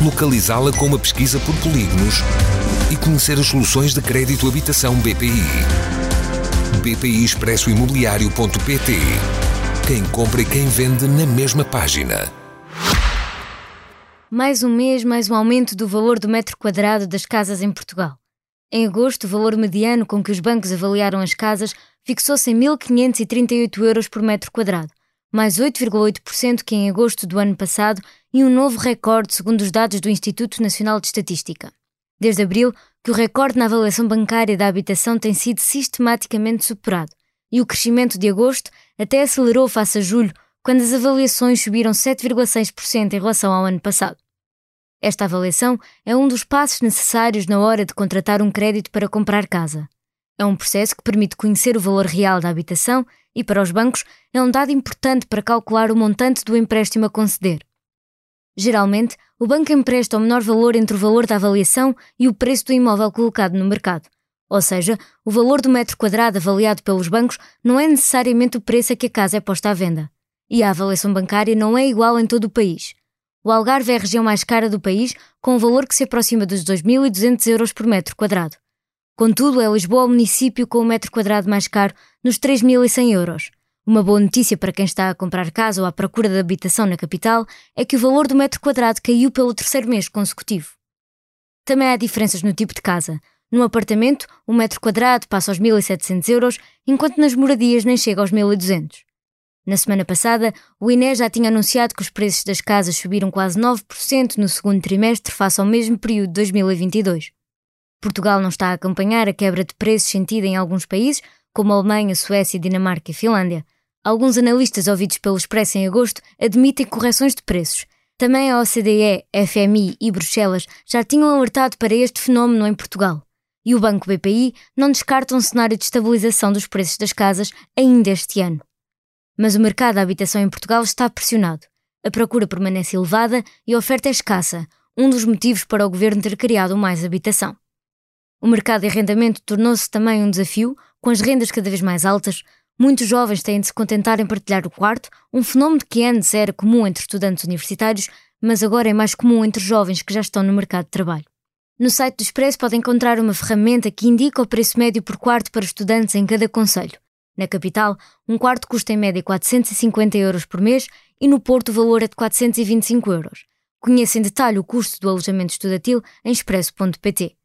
localizá-la com uma pesquisa por polígonos e conhecer as soluções de crédito habitação BPI. BPI Expresso Imobiliário.pt Quem compra e quem vende na mesma página. Mais um mês, mais um aumento do valor do metro quadrado das casas em Portugal. Em agosto, o valor mediano com que os bancos avaliaram as casas fixou-se em 1.538 euros por metro quadrado, mais 8,8% que em agosto do ano passado e um novo recorde segundo os dados do Instituto Nacional de Estatística. Desde abril, que o recorde na avaliação bancária da habitação tem sido sistematicamente superado, e o crescimento de agosto até acelerou face a julho, quando as avaliações subiram 7,6% em relação ao ano passado. Esta avaliação é um dos passos necessários na hora de contratar um crédito para comprar casa. É um processo que permite conhecer o valor real da habitação e, para os bancos, é um dado importante para calcular o montante do empréstimo a conceder. Geralmente, o banco empresta o menor valor entre o valor da avaliação e o preço do imóvel colocado no mercado. Ou seja, o valor do metro quadrado avaliado pelos bancos não é necessariamente o preço a que a casa é posta à venda. E a avaliação bancária não é igual em todo o país. O Algarve é a região mais cara do país, com um valor que se aproxima dos 2.200 euros por metro quadrado. Contudo, é Lisboa o município com o metro quadrado mais caro, nos 3.100 euros. Uma boa notícia para quem está a comprar casa ou à procura de habitação na capital é que o valor do metro quadrado caiu pelo terceiro mês consecutivo. Também há diferenças no tipo de casa. Num apartamento, o metro quadrado passa aos 1.700 euros, enquanto nas moradias nem chega aos 1.200. Na semana passada, o INE já tinha anunciado que os preços das casas subiram quase 9% no segundo trimestre face ao mesmo período de 2022. Portugal não está a acompanhar a quebra de preços sentida em alguns países, como a Alemanha, Suécia, Dinamarca e Finlândia. Alguns analistas ouvidos pelo Expresso em agosto admitem correções de preços. Também a OCDE, FMI e Bruxelas já tinham alertado para este fenómeno em Portugal. E o Banco BPI não descarta um cenário de estabilização dos preços das casas ainda este ano. Mas o mercado da habitação em Portugal está pressionado. A procura permanece elevada e a oferta é escassa, um dos motivos para o governo ter criado mais habitação. O mercado de arrendamento tornou-se também um desafio, com as rendas cada vez mais altas, muitos jovens têm de se contentar em partilhar o quarto, um fenómeno que antes era comum entre estudantes universitários, mas agora é mais comum entre jovens que já estão no mercado de trabalho. No site do Expresso pode encontrar uma ferramenta que indica o preço médio por quarto para estudantes em cada conselho. Na capital, um quarto custa em média 450 euros por mês e no Porto o valor é de 425 euros. Conheça em detalhe o custo do alojamento estudantil em expresso.pt.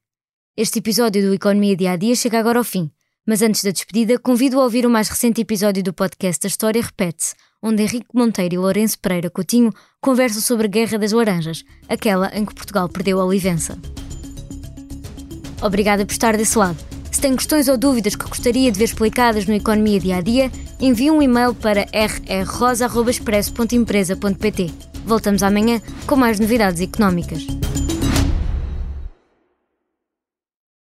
Este episódio do Economia Dia a Dia chega agora ao fim. Mas antes da despedida, convido a ouvir o mais recente episódio do podcast A História Repete-se, onde Henrique Monteiro e Lourenço Pereira Coutinho conversam sobre a Guerra das Laranjas, aquela em que Portugal perdeu a Olivença. Obrigada por estar desse lado. Se tem questões ou dúvidas que gostaria de ver explicadas no Economia Dia a Dia, envie um e-mail para rrrosa.expresso.empresa.pt. Voltamos amanhã com mais novidades económicas.